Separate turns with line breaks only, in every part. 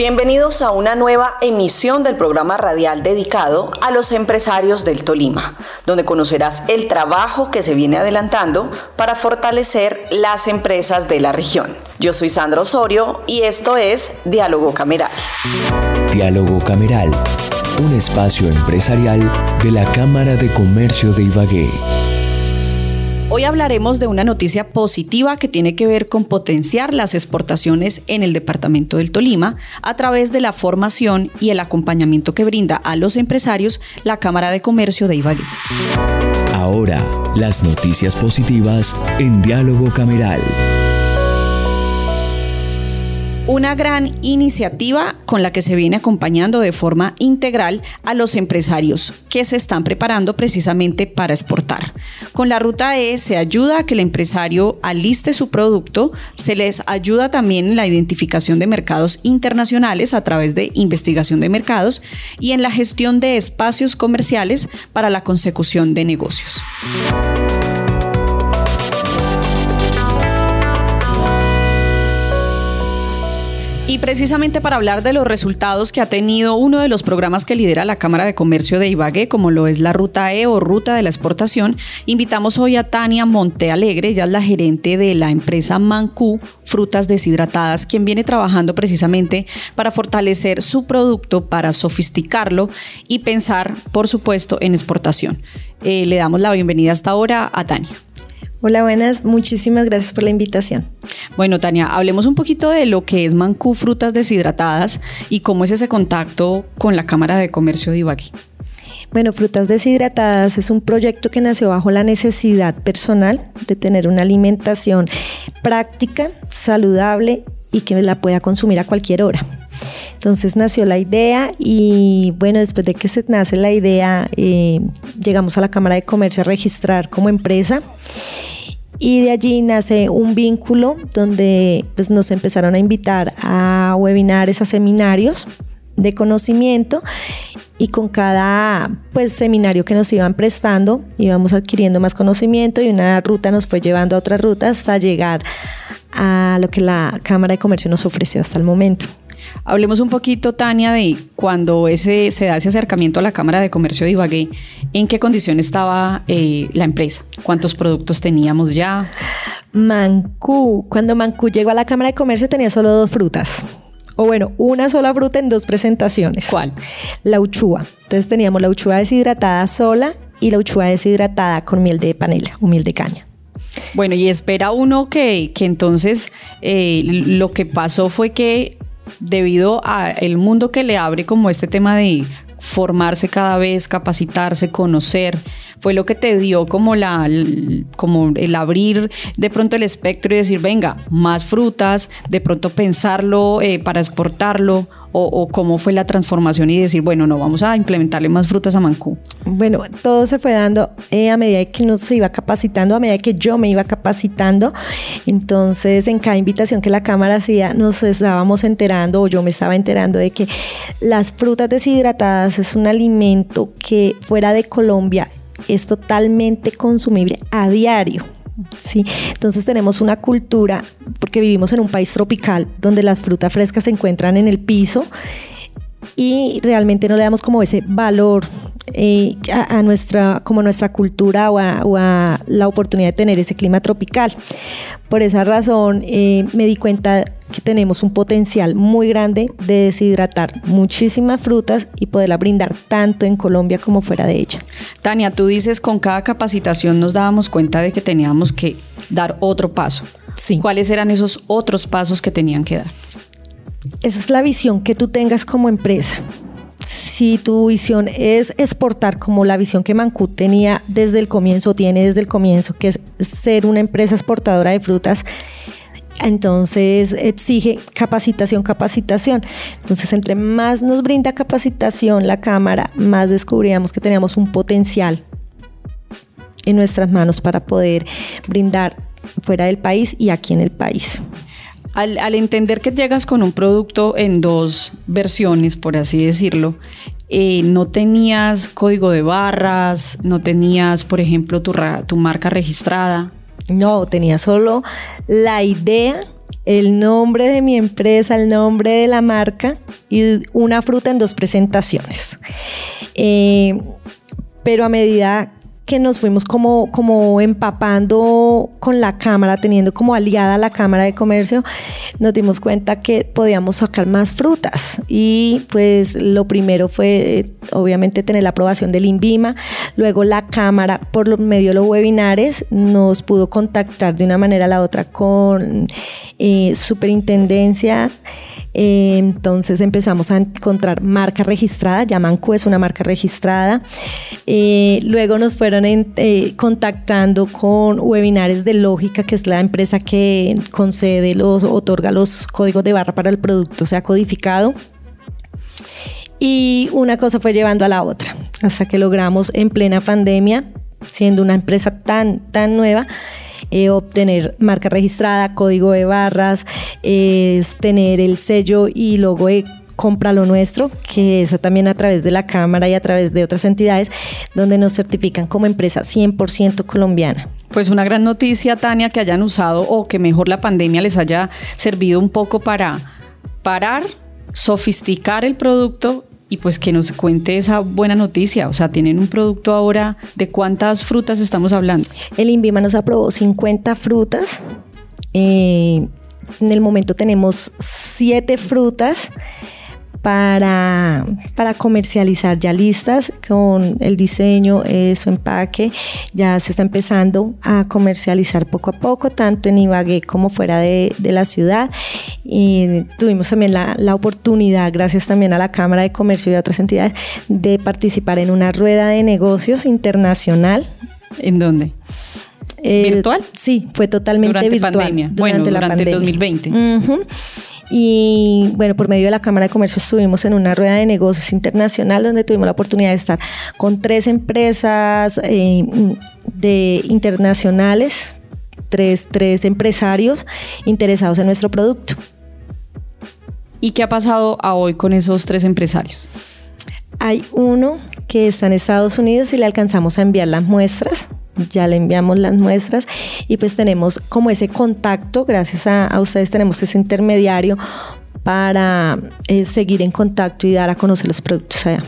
Bienvenidos a una nueva emisión del programa radial dedicado a los empresarios del Tolima, donde conocerás el trabajo que se viene adelantando para fortalecer las empresas de la región. Yo soy Sandra Osorio y esto es Diálogo Cameral.
Diálogo Cameral, un espacio empresarial de la Cámara de Comercio de Ibagué.
Hoy hablaremos de una noticia positiva que tiene que ver con potenciar las exportaciones en el departamento del Tolima a través de la formación y el acompañamiento que brinda a los empresarios la Cámara de Comercio de Ibagué.
Ahora, las noticias positivas en Diálogo Cameral
una gran iniciativa con la que se viene acompañando de forma integral a los empresarios que se están preparando precisamente para exportar. Con la ruta E se ayuda a que el empresario aliste su producto, se les ayuda también en la identificación de mercados internacionales a través de investigación de mercados y en la gestión de espacios comerciales para la consecución de negocios. Y precisamente para hablar de los resultados que ha tenido uno de los programas que lidera la Cámara de Comercio de Ibagué, como lo es la Ruta E o Ruta de la Exportación, invitamos hoy a Tania Montealegre, ella es la gerente de la empresa Mancú Frutas Deshidratadas, quien viene trabajando precisamente para fortalecer su producto, para sofisticarlo y pensar, por supuesto, en exportación. Eh, le damos la bienvenida hasta ahora a Tania.
Hola, buenas. Muchísimas gracias por la invitación.
Bueno, Tania, hablemos un poquito de lo que es Mancú Frutas Deshidratadas y cómo es ese contacto con la Cámara de Comercio de Ibagué.
Bueno, Frutas Deshidratadas es un proyecto que nació bajo la necesidad personal de tener una alimentación práctica, saludable y que la pueda consumir a cualquier hora. Entonces nació la idea y bueno, después de que se nace la idea, eh, llegamos a la Cámara de Comercio a registrar como empresa y de allí nace un vínculo donde pues, nos empezaron a invitar a webinares, a seminarios de conocimiento y con cada pues seminario que nos iban prestando íbamos adquiriendo más conocimiento y una ruta nos fue llevando a otras rutas hasta llegar a lo que la Cámara de Comercio nos ofreció hasta el momento.
Hablemos un poquito, Tania, de cuando ese, se da ese acercamiento a la Cámara de Comercio de Ibagué, ¿en qué condición estaba eh, la empresa? ¿Cuántos productos teníamos ya?
Mancú, cuando Mancú llegó a la Cámara de Comercio tenía solo dos frutas. O bueno, una sola fruta en dos presentaciones.
¿Cuál?
La uchúa. Entonces teníamos la uchúa deshidratada sola y la uchúa deshidratada con miel de panela o miel de caña.
Bueno, y espera uno que, que entonces eh, lo que pasó fue que debido al mundo que le abre como este tema de formarse cada vez, capacitarse, conocer, fue lo que te dio como la como el abrir de pronto el espectro y decir, venga, más frutas, de pronto pensarlo eh, para exportarlo o, cómo fue la transformación y decir, bueno, no, vamos a implementarle más frutas a Mancú?
Bueno, todo se fue dando eh, a medida que nos iba capacitando, a medida que yo me iba capacitando. Entonces, en cada invitación que la Cámara hacía, nos estábamos enterando, o yo me estaba enterando de que las frutas deshidratadas es un alimento que fuera de Colombia es totalmente consumible a diario. Sí, entonces tenemos una cultura, porque vivimos en un país tropical donde las frutas frescas se encuentran en el piso y realmente no le damos como ese valor eh, a, nuestra, como nuestra cultura o a, la oportunidad de tener ese clima tropical. Por esa razón eh, me di cuenta que tenemos un potencial muy grande de deshidratar muchísimas frutas y poderla brindar tanto en Colombia como fuera de ella.
Tania, tú dices con cada capacitación nos dábamos cuenta de que teníamos que dar otro paso. Sí. ¿Cuáles eran esos otros pasos que tenían que dar?
Esa es la visión que tú tengas como empresa si tu visión es exportar como la visión que Mancú tenía desde el comienzo, tiene desde el comienzo, que es ser una empresa exportadora de frutas, entonces exige capacitación, capacitación. Entonces, entre más nos brinda capacitación la Cámara, más descubríamos que teníamos un potencial en nuestras manos para poder brindar fuera del país y aquí en el país.
Al, entender que llegas con un producto en dos versiones, por así decirlo, eh, no tenías código de barras, no tenías, por ejemplo, tu, marca registrada.
No, tenía solo la idea, el nombre de mi empresa, el nombre de la marca y una fruta en dos presentaciones. Eh, pero a medida que nos fuimos como, como empapando con la Cámara, teniendo como aliada la Cámara de Comercio, nos dimos cuenta que podíamos sacar más frutas. Y pues lo primero fue eh, obviamente tener la aprobación del INVIMA, luego la Cámara por medio de los webinares nos pudo contactar de una manera a la otra con eh, Superintendencia entonces empezamos a encontrar marca registrada, Yamancu es una marca registrada. Eh, luego nos fueron eh, contactando con webinares de Lógica, que es la empresa que concede los, otorga los códigos de barra para el producto sea codificado. Y una cosa fue llevando a la otra, hasta que logramos en plena pandemia, siendo una empresa tan, tan nueva, eh, obtener marca registrada, código de barras, es tener el sello y logo de compra lo nuestro, que es también a través de la Cámara y a través de otras entidades, donde nos certifican como empresa 100% colombiana.
Pues una gran noticia, Tania, que hayan usado o que mejor la pandemia les haya servido un poco para parar, sofisticar el producto y pues que nos cuente esa buena noticia. O sea, tienen un producto ahora, ¿de cuántas frutas estamos hablando?
El INVIMA nos aprobó 50 frutas. Eh, en el momento tenemos 7 frutas para, para comercializar ya listas con el diseño, eh, su empaque. Ya se está empezando a comercializar poco a poco, tanto en Ibagué como fuera de, la ciudad. Y tuvimos también la, la, oportunidad, gracias también a la Cámara de Comercio y a otras entidades, de participar en una rueda de negocios internacional.
¿En dónde? ¿Virtual?
Sí, fue totalmente
durante
virtual.
Pandemia. Durante bueno, durante la pandemia. el 2020.
Y bueno, por medio de la Cámara de Comercio estuvimos en una rueda de negocios internacional donde tuvimos la oportunidad de estar con tres empresas eh, de internacionales, tres, tres empresarios interesados en nuestro producto.
¿Y qué ha pasado a hoy con esos tres empresarios?
Hay uno que está en Estados Unidos y le alcanzamos a enviar las muestras ya le enviamos las muestras y pues tenemos como ese contacto, gracias a, ustedes tenemos ese intermediario para eh, seguir en contacto y dar a conocer los productos allá.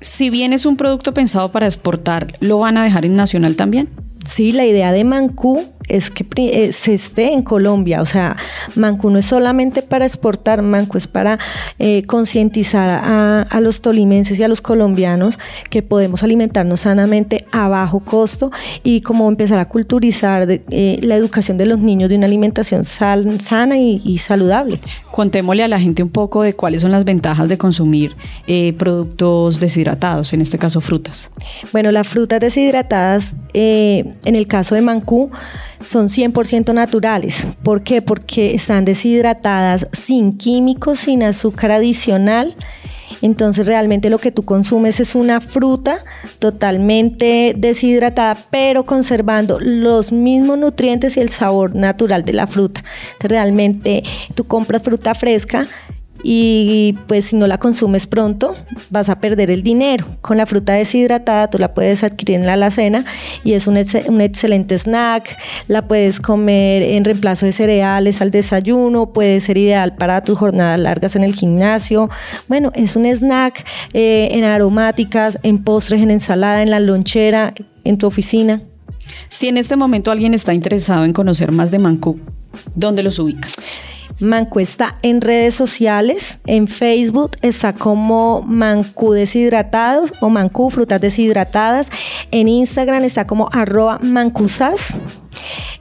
Si bien es un producto pensado para exportar, ¿lo van a dejar en nacional también?
Sí, la idea de Mancú es que eh, se esté en Colombia. O sea, Mancú no es solamente para exportar, Mancú es para eh, concientizar a, los tolimenses y a los colombianos que podemos alimentarnos sanamente a bajo costo y como empezar a culturizar eh, la educación de los niños de una alimentación sana y, saludable.
Contémosle a la gente un poco de cuáles son las ventajas de consumir productos deshidratados, en este caso frutas.
Bueno, las frutas deshidratadas, en el caso de Mancú, son 100% naturales. ¿Por qué? Porque están deshidratadas sin químicos, sin azúcar adicional. Entonces realmente lo que tú consumes es una fruta totalmente deshidratada, pero conservando los mismos nutrientes y el sabor natural de la fruta. Entonces, realmente tú compras fruta fresca y pues si no la consumes pronto vas a perder el dinero. Con la fruta deshidratada tú la puedes adquirir en la alacena y es un, un, excelente snack, la puedes comer en reemplazo de cereales al desayuno, puede ser ideal para tus jornadas largas en el gimnasio. Bueno, es un snack eh, en aromáticas, en postres, en ensalada, en la lonchera, en tu oficina.
Si en este momento alguien está interesado en conocer más de Mancú, ¿dónde los ubica?
Mancu está en redes sociales, en Facebook está como Mancu Deshidratados o Mancu Frutas Deshidratadas, en Instagram está como arroba mancusas.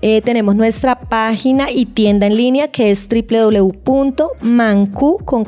Eh, tenemos nuestra página y tienda en línea que es www.mancu con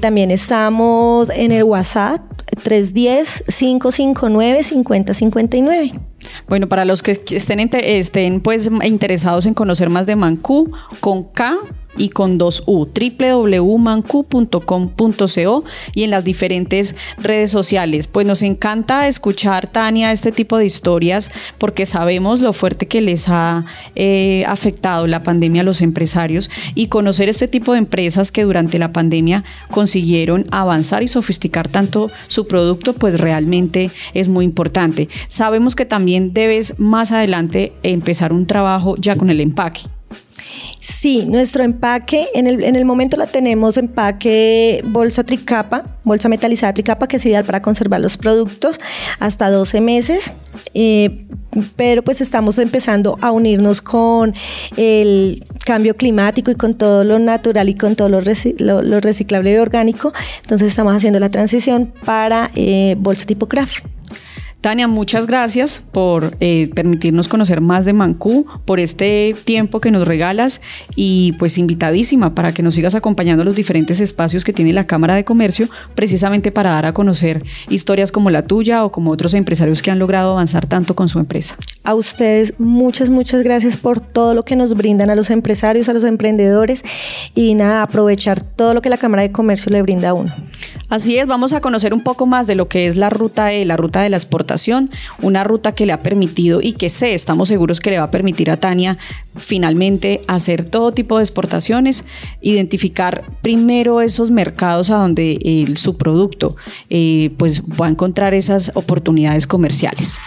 también estamos en el WhatsApp 310-559-5059.
Bueno, para los que estén, estén pues interesados en conocer más de Mancú, con K y con dos U, www.mancu.com.co y en las diferentes redes sociales. Pues nos encanta escuchar, Tania, este tipo de historias porque sabemos lo fuerte que les ha eh, afectado la pandemia a los empresarios y conocer este tipo de empresas que durante la pandemia consiguieron avanzar y sofisticar tanto su producto, pues realmente es muy importante. Sabemos que también debes más adelante empezar un trabajo ya con el empaque.
Sí, nuestro empaque, en el, en el momento la tenemos empaque bolsa tricapa, bolsa metalizada tricapa, que es ideal para conservar los productos hasta 12 meses. Eh, pero pues estamos empezando a unirnos con el cambio climático y con todo lo natural y con todo lo, reciclable y orgánico. Entonces estamos haciendo la transición para eh, bolsa tipo craft.
Tania, muchas gracias por eh, permitirnos conocer más de Mancú, por este tiempo que nos regalas y pues invitadísima para que nos sigas acompañando los diferentes espacios que tiene la Cámara de Comercio, precisamente para dar a conocer historias como la tuya o como otros empresarios que han logrado avanzar tanto con su empresa.
A ustedes muchas, muchas gracias por todo lo que nos brindan a los empresarios, a los emprendedores y nada, aprovechar todo lo que la Cámara de Comercio le brinda a uno.
Así es, vamos a conocer un poco más de lo que es la ruta E, la ruta de la una ruta que le ha permitido y que sé, estamos seguros que le va a permitir a Tania finalmente hacer todo tipo de exportaciones, identificar primero esos mercados a donde su producto eh, pues va a encontrar esas oportunidades comerciales.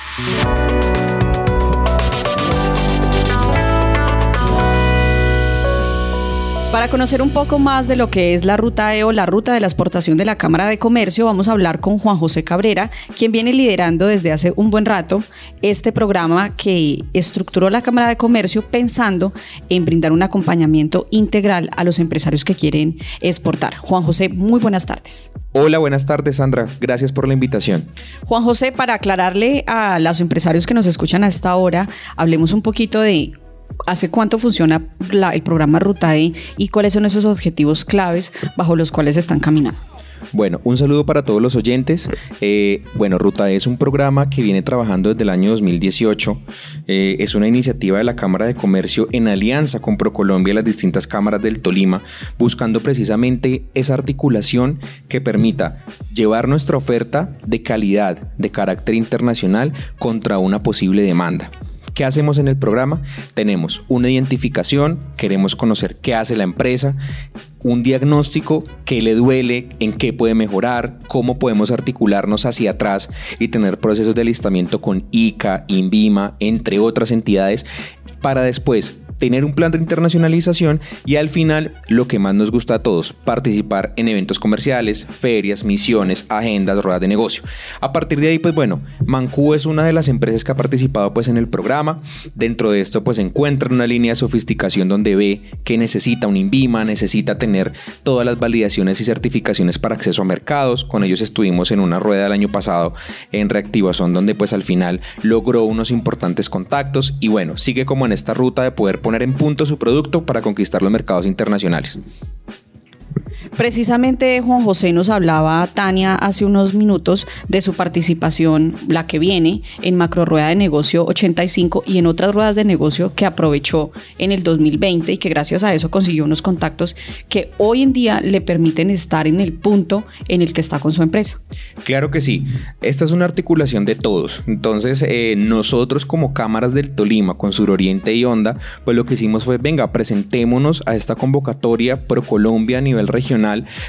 Para conocer un poco más de lo que es la ruta E o la ruta de la exportación de la Cámara de Comercio, vamos a hablar con Juan José Cabrera, quien viene liderando desde hace un buen rato este programa que estructuró la Cámara de Comercio pensando en brindar un acompañamiento integral a los empresarios que quieren exportar. Juan José, muy buenas tardes.
Hola, buenas tardes Sandra, gracias por la invitación.
Juan José, para aclararle a los empresarios que nos escuchan a esta hora, hablemos un poquito de ¿Hace cuánto funciona el programa Ruta E y cuáles son esos objetivos claves bajo los cuales están caminando?
Bueno, un saludo para todos los oyentes. Eh, bueno, Ruta es un programa que viene trabajando desde el año 2018. Eh, es una iniciativa de la Cámara de Comercio en alianza con ProColombia y las distintas cámaras del Tolima, buscando precisamente esa articulación que permita llevar nuestra oferta de calidad, de carácter internacional, contra una posible demanda. ¿Qué hacemos en el programa? Tenemos una identificación, queremos conocer qué hace la empresa, un diagnóstico, qué le duele, en qué puede mejorar, cómo podemos articularnos hacia atrás y tener procesos de alistamiento con ICA, INVIMA, entre otras entidades, para después tener un plan de internacionalización y al final lo que más nos gusta a todos, participar en eventos comerciales, ferias, misiones, agendas, ruedas de negocio. A partir de ahí, pues bueno, Mancú es una de las empresas que ha participado pues en el programa. Dentro de esto pues encuentra una línea de sofisticación donde ve que necesita un INVIMA, necesita tener todas las validaciones y certificaciones para acceso a mercados. Con ellos estuvimos en una rueda el año pasado en reactivación donde pues al final logró unos importantes contactos y bueno, sigue como en esta ruta de poder poner en punto su producto para conquistar los mercados internacionales.
Precisamente Juan José nos hablaba, Tania, hace unos minutos de su participación, la que viene, en Macro Rueda de Negocio 85 y en otras ruedas de negocio que aprovechó en el 2020 y que gracias a eso consiguió unos contactos que hoy en día le permiten estar en el punto en el que está con su empresa.
Claro que sí. Esta es una articulación de todos. Entonces, eh, nosotros como cámaras del Tolima, con Suroriente y Onda, pues lo que hicimos fue, venga, presentémonos a esta convocatoria Pro Colombia a nivel regional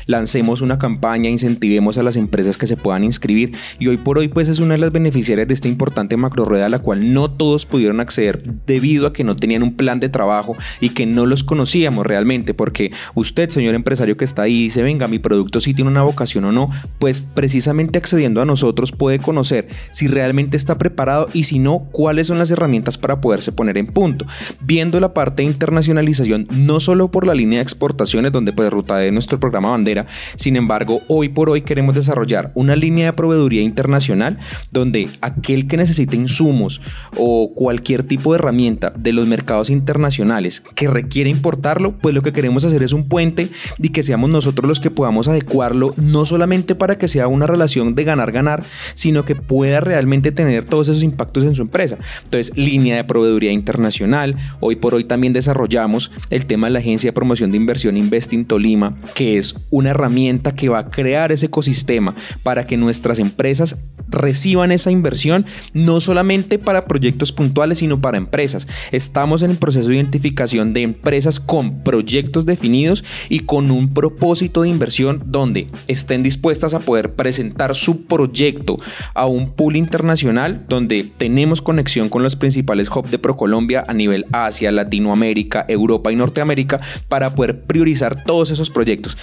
lancemos una campaña, incentivemos a las empresas que se puedan inscribir. Y hoy por hoy pues es una de las beneficiarias de esta importante macro rueda a la cual no todos pudieron acceder debido a que no tenían un plan de trabajo y que no los conocíamos realmente porque usted señor empresario que está ahí dice venga mi producto sí tiene una vocación o no pues precisamente accediendo a nosotros puede conocer si realmente está preparado y si no cuáles son las herramientas para poderse poner en punto. Viendo la parte de internacionalización no solo por la línea de exportaciones donde pues ruta de nuestro programa bandera. Sin embargo, hoy por hoy queremos desarrollar una línea de proveeduría internacional donde aquel que necesite insumos o cualquier tipo de herramienta de los mercados internacionales que requiere importarlo, pues lo que queremos hacer es un puente y que seamos nosotros los que podamos adecuarlo no solamente para que sea una relación de ganar-ganar, sino que pueda realmente tener todos esos impactos en su empresa. Entonces, línea de proveeduría internacional, hoy por hoy también desarrollamos el tema de la agencia de promoción de inversión Investing Tolima, que es una herramienta que va a crear ese ecosistema para que nuestras empresas reciban esa inversión, no solamente para proyectos puntuales, sino para empresas. Estamos en el proceso de identificación de empresas con proyectos definidos y con un propósito de inversión donde estén dispuestas a poder presentar su proyecto a un pool internacional donde tenemos conexión con los principales hubs de ProColombia a nivel Asia, Latinoamérica, Europa y Norteamérica para poder priorizar todos esos proyectos.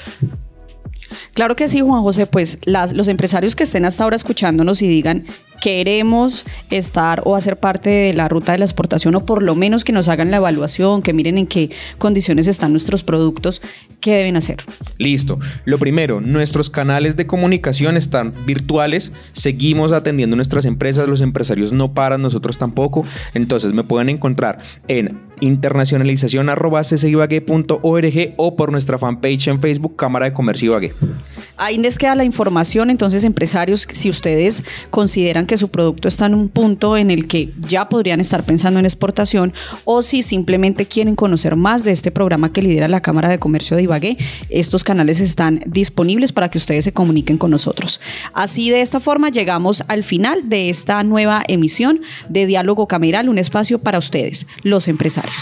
Claro que sí, Juan José, pues los empresarios que estén hasta ahora escuchándonos y digan, queremos estar o hacer parte de la ruta de la exportación o por lo menos que nos hagan la evaluación, que miren en qué condiciones están nuestros productos, ¿qué deben hacer?
Listo. Lo primero, nuestros canales de comunicación están virtuales, seguimos atendiendo nuestras empresas, los empresarios no paran, nosotros tampoco, entonces me pueden encontrar en internacionalización o por nuestra fanpage en Facebook Cámara de Comercio Ibagué.
Ahí les queda la información, entonces empresarios, si ustedes consideran que su producto está en un punto en el que ya podrían estar pensando en exportación o si simplemente quieren conocer más de este programa que lidera la Cámara de Comercio de Ibagué, estos canales están disponibles para que ustedes se comuniquen con nosotros. Así de esta forma llegamos al final de esta nueva emisión de Diálogo Cameral, un espacio para ustedes, los empresarios.